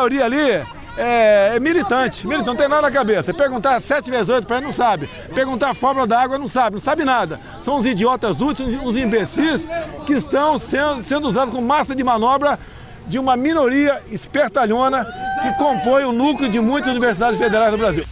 maioria ali é, é, militante. Militante, não tem nada na cabeça. Perguntar 7 vezes 8 para ele não sabe. Perguntar a fórmula da água não sabe, não sabe nada. São os idiotas úteis, os imbecis que estão sendo, sendo usados como massa de manobra de uma minoria espertalhona que compõe o núcleo de muitas universidades federais do Brasil.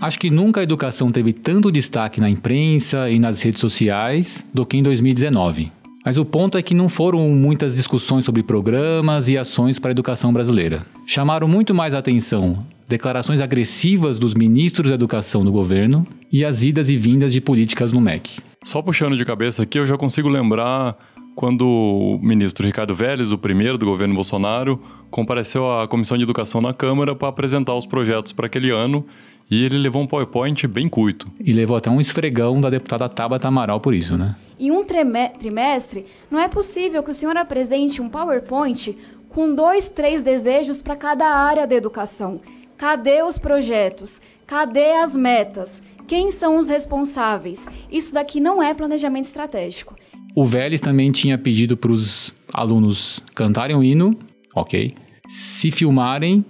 Acho que nunca a educação teve tanto destaque na imprensa e nas redes sociais do que em 2019. Mas o ponto é que não foram muitas discussões sobre programas e ações para a educação brasileira. Chamaram muito mais atenção declarações agressivas dos ministros da educação do governo e as idas e vindas de políticas no MEC. Só puxando de cabeça aqui, eu já consigo lembrar quando o ministro Ricardo Vélez, o primeiro do governo Bolsonaro, compareceu à Comissão de Educação na Câmara para apresentar os projetos para aquele ano e ele levou um PowerPoint bem curto. E levou até um esfregão da deputada Tabata Amaral por isso, né? Em um trimestre, não é possível que o senhor apresente um PowerPoint com dois, três desejos para cada área da educação. Cadê os projetos? Cadê as metas? Quem são os responsáveis? Isso daqui não é planejamento estratégico. O Vélez também tinha pedido para os alunos cantarem o hino, ok, se filmarem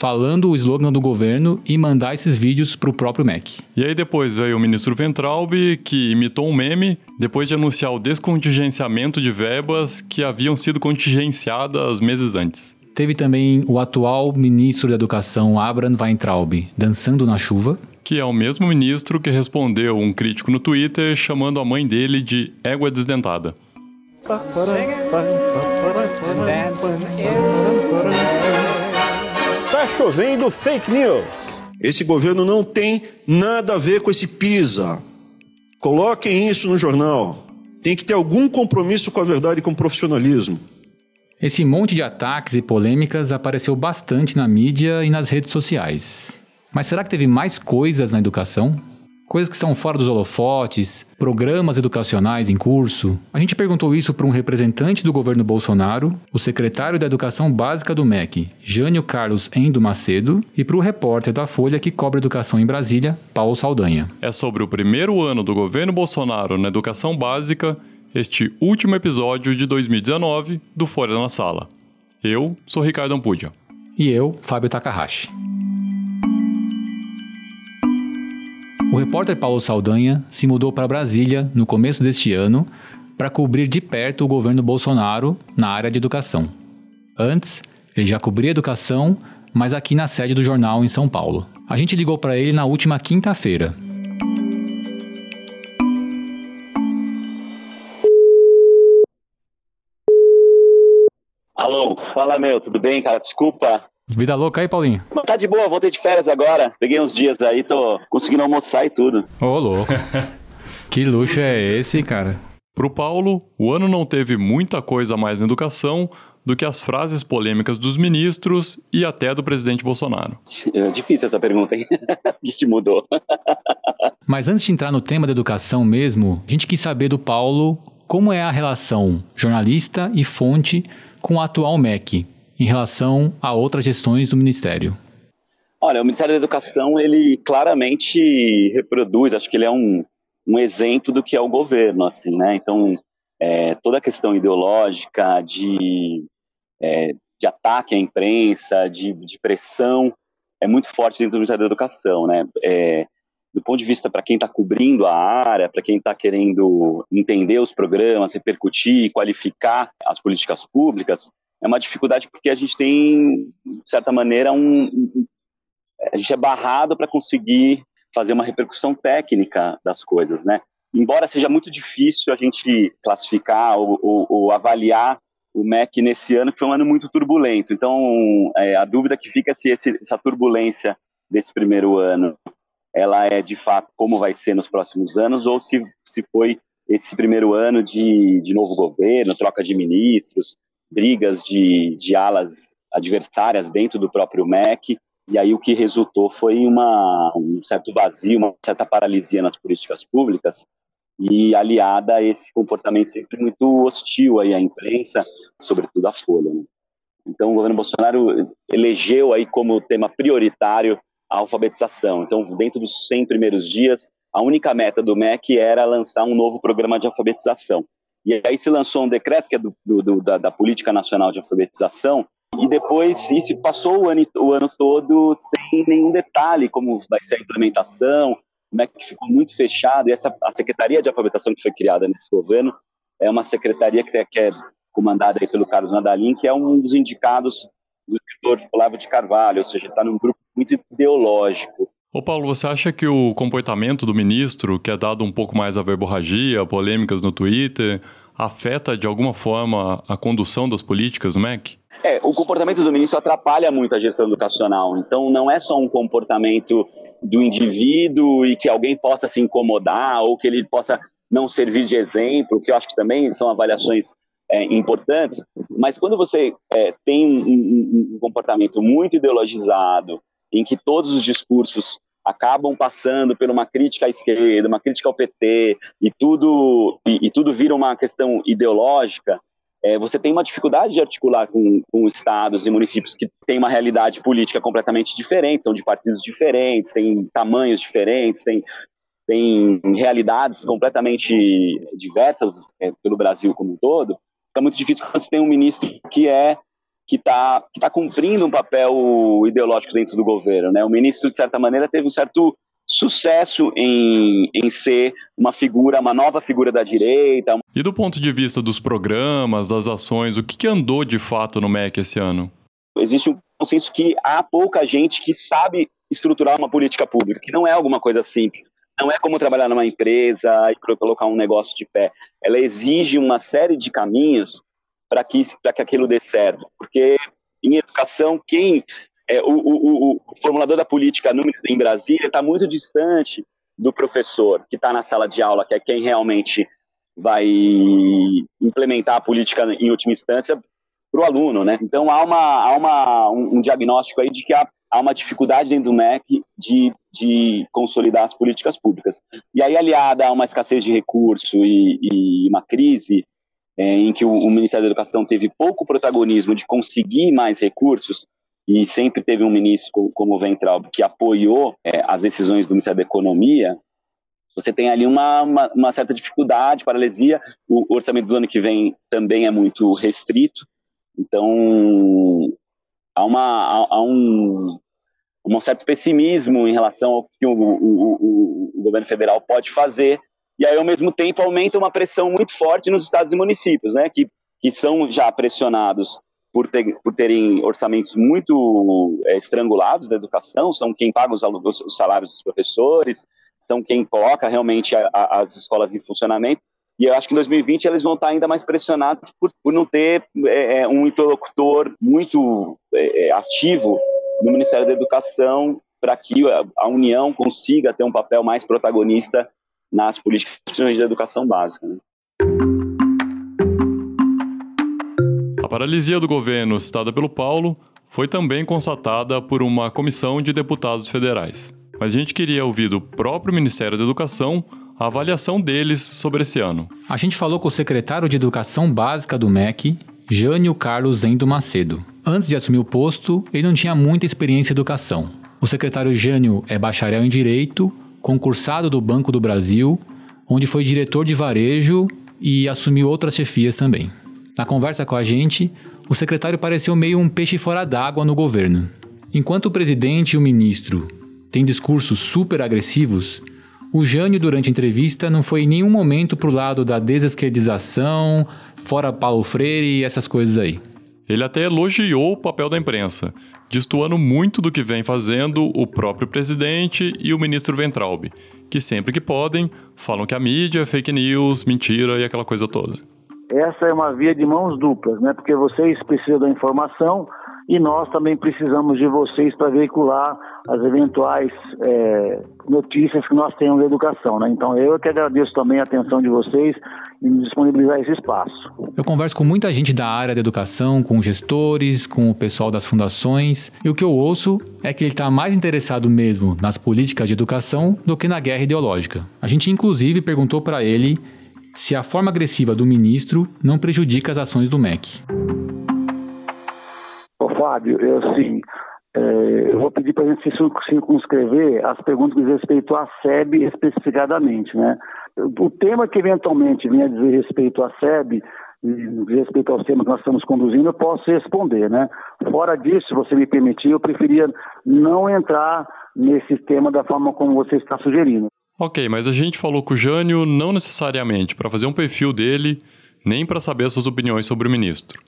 falando o slogan do governo e mandar esses vídeos para o próprio MEC. E aí depois veio o ministro Ventralbe, que imitou um meme, depois de anunciar o descontingenciamento de verbas que haviam sido contingenciadas meses antes. Teve também o atual ministro da Educação, Abraham Weintraub, dançando na chuva. Que é o mesmo ministro que respondeu um crítico no Twitter chamando a mãe dele de égua desdentada. Está chovendo fake news. Esse governo não tem nada a ver com esse PISA. Coloquem isso no jornal. Tem que ter algum compromisso com a verdade e com o profissionalismo. Esse monte de ataques e polêmicas apareceu bastante na mídia e nas redes sociais. Mas será que teve mais coisas na educação? Coisas que estão fora dos holofotes, programas educacionais em curso. A gente perguntou isso para um representante do governo Bolsonaro, o secretário da Educação Básica do MEC, Jânio Carlos Endo Macedo, e para o repórter da Folha que cobre educação em Brasília, Paulo Saldanha. É sobre o primeiro ano do governo Bolsonaro na educação básica, este último episódio de 2019 do Folha na Sala. Eu sou Ricardo Ampudia. E eu, Fábio Takahashi. O repórter Paulo Saldanha se mudou para Brasília no começo deste ano para cobrir de perto o governo Bolsonaro na área de educação. Antes, ele já cobria educação, mas aqui na sede do jornal em São Paulo. A gente ligou para ele na última quinta-feira. Alô, fala meu, tudo bem, cara? Desculpa, Vida louca aí, Paulinho? Tá de boa, voltei de férias agora. Peguei uns dias aí, tô conseguindo almoçar e tudo. Ô, oh, louco. que luxo é esse, cara? Pro Paulo, o ano não teve muita coisa a mais na educação do que as frases polêmicas dos ministros e até do presidente Bolsonaro. É difícil essa pergunta, hein? o que mudou? Mas antes de entrar no tema da educação mesmo, a gente quis saber do Paulo como é a relação jornalista e fonte com o atual MEC, em relação a outras gestões do Ministério? Olha, o Ministério da Educação, ele claramente reproduz, acho que ele é um, um exemplo do que é o governo, assim, né? Então, é, toda a questão ideológica de, é, de ataque à imprensa, de, de, pressão, é muito forte dentro do Ministério da Educação, né? É, do ponto de vista para quem está cobrindo a área, para quem está querendo entender os programas, repercutir, qualificar as políticas públicas, é uma dificuldade porque a gente tem, de certa maneira, um, a gente é barrado para conseguir fazer uma repercussão técnica das coisas, né? Embora seja muito difícil a gente classificar ou, ou, ou avaliar o MEC nesse ano, que foi um ano muito turbulento. Então, é, a dúvida que fica é se esse, essa turbulência desse primeiro ano, ela é de fato como vai ser nos próximos anos, ou se, se foi esse primeiro ano de, de novo governo, troca de ministros, brigas de, de alas adversárias dentro do próprio MEC, e aí o que resultou foi uma, um certo vazio, uma certa paralisia nas políticas públicas, e aliada a esse comportamento sempre muito hostil aí à imprensa, sobretudo à Folha. Né? Então o governo Bolsonaro elegeu aí como tema prioritário a alfabetização. Então, dentro dos 100 primeiros dias, a única meta do MEC era lançar um novo programa de alfabetização. E aí se lançou um decreto, que é do, do, da, da, Política Nacional de Alfabetização, e depois isso passou o ano, o ano todo sem nenhum detalhe, como vai ser a implementação, o MEC ficou muito fechado, e essa, a Secretaria de Alfabetização que foi criada nesse governo é uma secretaria que, que é comandada aí pelo Carlos Nadalim, que é um dos indicados do doutor Olavo de Carvalho, ou seja, está num grupo muito ideológico. Ô Paulo, você acha que o comportamento do ministro, que é dado um pouco mais a verborragia, polêmicas no Twitter, afeta de alguma forma a condução das políticas do MEC? É, o comportamento do ministro atrapalha muito a gestão educacional. Então, não é só um comportamento do indivíduo e que alguém possa se incomodar ou que ele possa não servir de exemplo, que eu acho que também são avaliações é, importantes. Mas quando você é, tem um, um, um comportamento muito ideologizado, em que todos os discursos acabam passando por uma crítica à esquerda, uma crítica ao PT, e tudo, e, e tudo vira uma questão ideológica, é, você tem uma dificuldade de articular com, com, estados e municípios que têm uma realidade política completamente diferente, são de partidos diferentes, têm tamanhos diferentes, têm, têm realidades completamente diversas é, pelo Brasil como um todo. Fica muito difícil quando você tem um ministro que é que está que tá cumprindo um papel ideológico dentro do governo. Né? O ministro, de certa maneira, teve um certo sucesso em, em ser uma figura, uma nova figura da direita. E do ponto de vista dos programas, das ações, o que, que andou de fato no MEC esse ano? Existe um consenso que há pouca gente que sabe estruturar uma política pública, que não é alguma coisa simples. Não é como trabalhar numa empresa e colocar um negócio de pé. Ela exige uma série de caminhos para que, que aquilo dê certo. Porque em educação, quem é, o, o, o, formulador da política em Brasília está muito distante do professor que está na sala de aula, que é quem realmente vai implementar a política em última instância para o aluno, né? Então há, uma, há uma, um, diagnóstico aí de que há, há, uma dificuldade dentro do MEC de, de consolidar as políticas públicas. E aí, aliada a uma escassez de recurso e, e uma crise em que o, o, Ministério da Educação teve pouco protagonismo de conseguir mais recursos, e sempre teve um ministro como o Ventral que apoiou é, as decisões do Ministério da Economia, você tem ali uma, uma, uma, certa dificuldade, paralisia. O orçamento do ano que vem também é muito restrito, então há, uma, há, há um, um certo pessimismo em relação ao que o, o, o, o governo federal pode fazer e aí, ao mesmo tempo, aumenta uma pressão muito forte nos estados e municípios, né, que, que são já pressionados por, ter, por terem orçamentos muito é, estrangulados da educação, são quem paga os, os, salários dos professores, são quem coloca realmente a, a, as escolas em funcionamento. E eu acho que em 2020 eles vão estar ainda mais pressionados por, por não ter é, é um interlocutor muito é, é, ativo no Ministério da Educação para que a, a União consiga ter um papel mais protagonista nas políticas de educação básica. Né? A paralisia do governo citada pelo Paulo foi também constatada por uma comissão de deputados federais. Mas a gente queria ouvir do próprio Ministério da Educação a avaliação deles sobre esse ano. A gente falou com o secretário de Educação Básica do MEC, Jânio Carlos Zendo Macedo. Antes de assumir o posto, ele não tinha muita experiência em educação. O secretário Jânio é bacharel em Direito concursado do Banco do Brasil, onde foi diretor de varejo e assumiu outras chefias também. Na conversa com a gente, o secretário pareceu meio um peixe fora d'água no governo. Enquanto o presidente e o ministro têm discursos super agressivos, o Jânio, durante a entrevista, não foi em nenhum momento pro lado da desesquerdização, fora Paulo Freire e essas coisas aí. Ele até elogiou o papel da imprensa, destoando muito do que vem fazendo o próprio presidente e o ministro Ventralb, que sempre que podem falam que a mídia é fake news, mentira e aquela coisa toda. Essa é uma via de mãos duplas, né? Porque vocês precisam da informação e nós também precisamos de vocês para veicular as eventuais é, notícias que nós temos da educação. Né? Então eu que agradeço também a atenção de vocês em disponibilizar esse espaço. Eu converso com muita gente da área da educação, com gestores, com o pessoal das fundações, e o que eu ouço é que ele está mais interessado mesmo nas políticas de educação do que na guerra ideológica. A gente inclusive perguntou para ele se a forma agressiva do ministro não prejudica as ações do MEC. Fábio, eu assim, é, eu vou pedir para a gente circunscrever as perguntas que diz respeito à SEB especificadamente, né? O tema que eventualmente venha dizer respeito à SEB, respeito ao tema que nós estamos conduzindo, eu posso responder, né? Fora disso, se você me permitir, eu preferia não entrar nesse tema da forma como você está sugerindo. Ok, mas a gente falou com o Jânio não necessariamente para fazer um perfil dele, nem para saber suas opiniões sobre o ministro,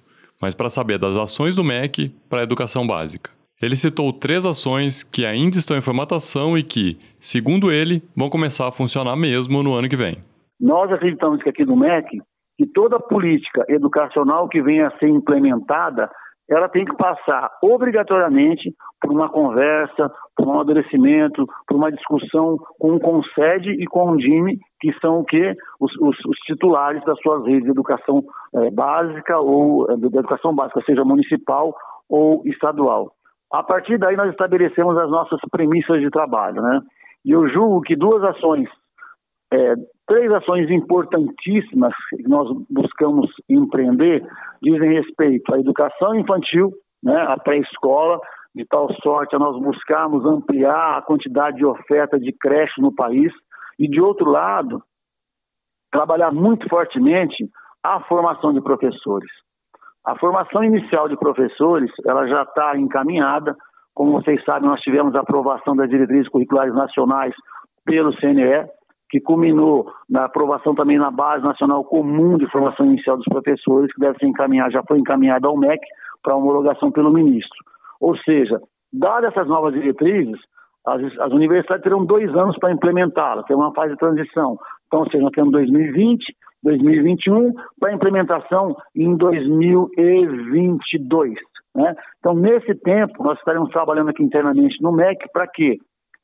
mas para saber das ações do MEC para a educação básica. Ele citou três ações que ainda estão em formatação e que, segundo ele, vão começar a funcionar mesmo no ano que vem. Nós acreditamos que aqui no MEC, que toda política educacional que venha a ser implementada, ela tem que passar obrigatoriamente por uma conversa, por um amadurecimento, por uma discussão com o CONSED e com o DIME, que são o quê? Os, os, os titulares das suas redes de educação é, básica ou é, de educação básica, seja municipal ou estadual. A partir daí nós estabelecemos as nossas premissas de trabalho, né? E eu julgo que duas ações, é, três ações importantíssimas que nós buscamos empreender dizem respeito à educação infantil, né, à pré-escola, de tal sorte a nós buscarmos ampliar a quantidade de oferta de creche no país e, de outro lado, trabalhar muito fortemente a formação de professores. A formação inicial de professores, ela já está encaminhada. Como vocês sabem, nós tivemos a aprovação das diretrizes curriculares nacionais pelo CNE, que culminou na aprovação também na Base Nacional Comum de Formação Inicial dos Professores, que deve ser encaminhada, já foi encaminhada ao MEC para homologação pelo ministro. Ou seja, dadas essas novas diretrizes, as, as universidades terão dois anos para implementá-las, tem uma fase de transição. Então, seja, nós temos 2020, 2021 para implementação em 2022. Né? Então, nesse tempo, nós estaremos trabalhando aqui internamente no MEC para quê?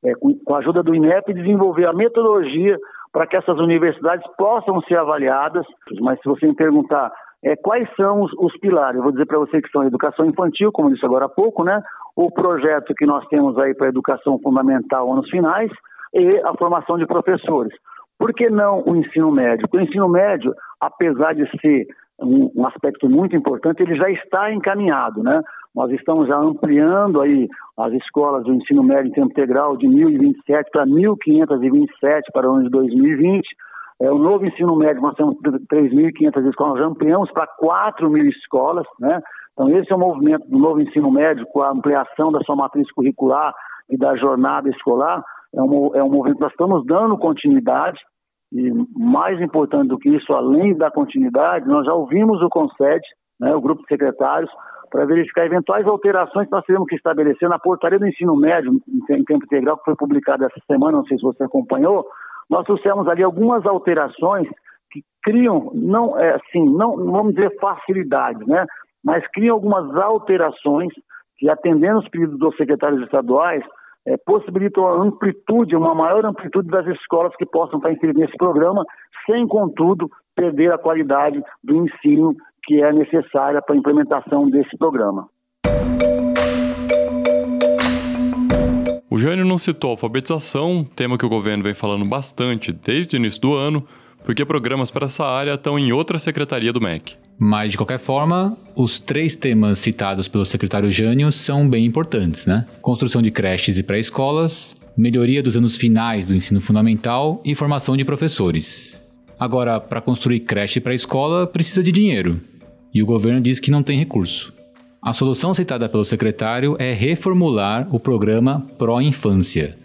É, com, com a ajuda do INEP, desenvolver a metodologia para que essas universidades possam ser avaliadas. Mas se você me perguntar é, quais são os, os, pilares, eu vou dizer para você que são a educação infantil, como disse agora há pouco, né? o projeto que nós temos aí para a educação fundamental anos finais e a formação de professores. Por que não o ensino médio? o ensino médio, apesar de ser um, um, aspecto muito importante, ele já está encaminhado, né? Nós estamos já ampliando aí as escolas do ensino médio em tempo integral de 1.027 para 1.527 para o ano de 2020. É, o novo ensino médio, nós temos 3.500 escolas, já ampliamos para 4 mil escolas, né? Então, esse é o movimento do novo ensino médio, com a ampliação da sua matriz curricular e da jornada escolar, é um, é um movimento que nós estamos dando continuidade, e mais importante do que isso, além da continuidade, nós já ouvimos o CONSED, né, o grupo de secretários, para verificar eventuais alterações que nós temos que estabelecer na portaria do ensino médio em tempo integral, que foi publicada essa semana, não sei se você acompanhou, nós trouxemos ali algumas alterações que criam, não é assim, não vamos dizer facilidade, né, mas criam algumas alterações que, atendendo os pedidos dos secretários estaduais, é, possibilita uma amplitude, uma maior amplitude das escolas que possam estar inseridas nesse programa, sem, contudo, perder a qualidade do ensino que é necessária para a implementação desse programa. O Jânio não citou alfabetização, tema que o governo vem falando bastante desde o início do ano, porque programas para essa área estão em outra secretaria do MEC. Mas, de qualquer forma, os três temas citados pelo secretário Jânio são bem importantes, né? Construção de creches e pré-escolas, melhoria dos anos finais do ensino fundamental e formação de professores. Agora, para construir creche e pré-escola, precisa de dinheiro. E o governo diz que não tem recurso. A solução citada pelo secretário é reformular o programa Pró Infância,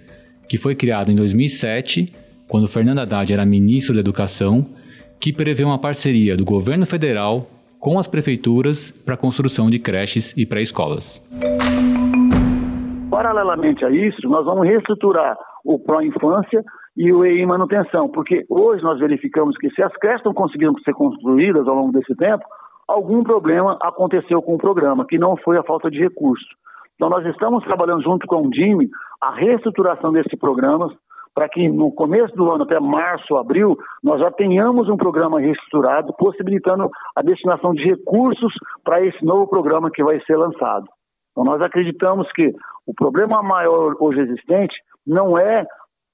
que foi criado em 2007 quando Fernando Haddad era ministro da Educação, que prevê uma parceria do governo federal com as prefeituras para a construção de creches e pré-escolas. Paralelamente a isso, nós vamos reestruturar o Pró-Infância e o EI Manutenção, porque hoje nós verificamos que se as creches não conseguiram ser construídas ao longo desse tempo, algum problema aconteceu com o programa, que não foi a falta de recursos. Então nós estamos trabalhando junto com o DIME a reestruturação desse programa, para que no começo do ano, até março, abril, nós já tenhamos um programa reestruturado, possibilitando a destinação de recursos para esse novo programa que vai ser lançado. Então, nós acreditamos que o problema maior hoje existente não é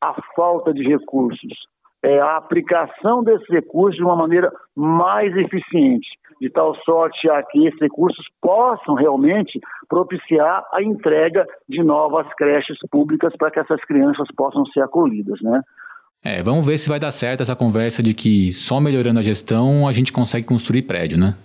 a falta de recursos, é, a aplicação desses recursos de uma maneira mais eficiente, de tal sorte a que esses recursos possam realmente propiciar a entrega de novas creches públicas para que essas crianças possam ser acolhidas, né? É, vamos ver se vai dar certo essa conversa de que só melhorando a gestão a gente consegue construir prédio, né?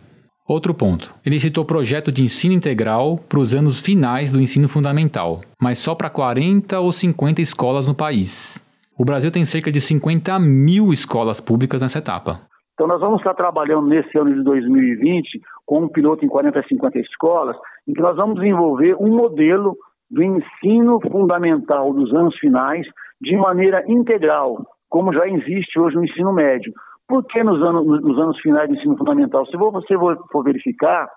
Outro ponto. Ele citou projeto de ensino integral para os anos finais do ensino fundamental, mas só para 40 ou 50 escolas no país. O Brasil tem cerca de 50 mil escolas públicas nessa etapa. Então, nós vamos estar trabalhando nesse ano de 2020 com um piloto em 40 a 50 escolas, em que nós vamos desenvolver um modelo do ensino fundamental dos anos finais de maneira integral, como já existe hoje no ensino médio. Por que nos anos, nos anos finais do ensino fundamental? Se você for verificar,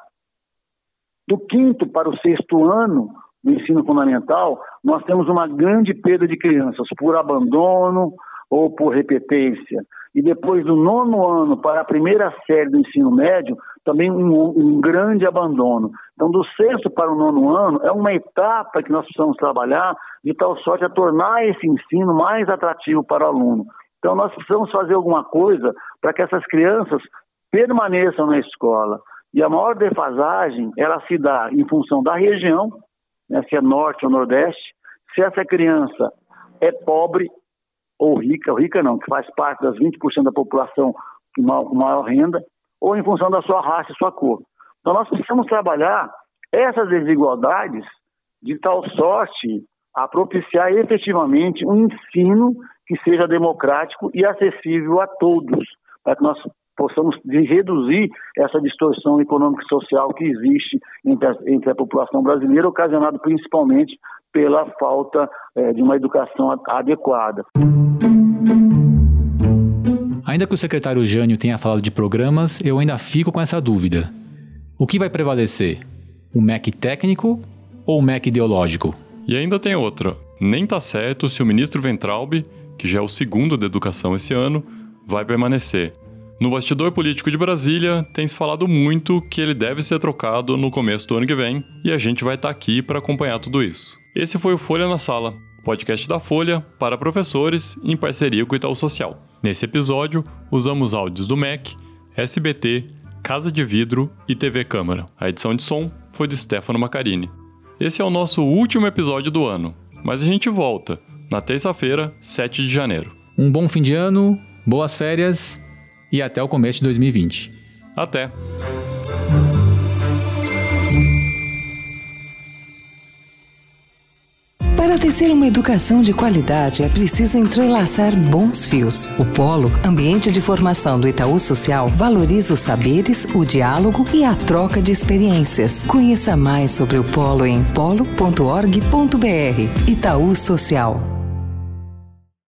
do quinto para o sexto ano, no ensino fundamental, nós temos uma grande perda de crianças por abandono ou por repetência. E depois do nono ano para a primeira série do ensino médio, também um, um, grande abandono. Então, do sexto para o nono ano, é uma etapa que nós precisamos trabalhar de tal sorte a tornar esse ensino mais atrativo para o aluno. Então, nós precisamos fazer alguma coisa para que essas crianças permaneçam na escola. E a maior defasagem, ela se dá em função da região, né, se é norte ou nordeste, se essa criança é pobre ou rica, ou rica não, que faz parte das 20% da população com maior renda, ou em função da sua raça e sua cor. Então nós precisamos trabalhar essas desigualdades de tal sorte a propiciar efetivamente um ensino que seja democrático e acessível a todos, para que nós possamos reduzir essa distorção econômica e social que existe entre a, entre a população brasileira, ocasionada principalmente pela falta é, de uma educação adequada. Ainda que o secretário Jânio tenha falado de programas, eu ainda fico com essa dúvida. O que vai prevalecer? O MEC técnico ou o MEC ideológico? E ainda tem outra. Nem tá certo se o ministro Ventralbe, que já é o segundo da educação esse ano, vai permanecer. No bastidor político de Brasília, tem se falado muito que ele deve ser trocado no começo do ano que vem, e a gente vai estar aqui para acompanhar tudo isso. Esse foi o Folha na Sala, podcast da Folha para professores em parceria com o Itaú Social. Nesse episódio, usamos áudios do MEC, SBT, Casa de Vidro e TV Câmara. A edição de som foi de Stefano Macarini. Esse é o nosso último episódio do ano, mas a gente volta na terça-feira, 7 de janeiro. Um bom fim de ano, boas férias e até o começo de 2020. Até! Para tecer uma educação de qualidade é preciso entrelaçar bons fios. O Polo, ambiente de formação do Itaú Social, valoriza os saberes, o diálogo e a troca de experiências. Conheça mais sobre o Polo em polo.org.br. Itaú Social.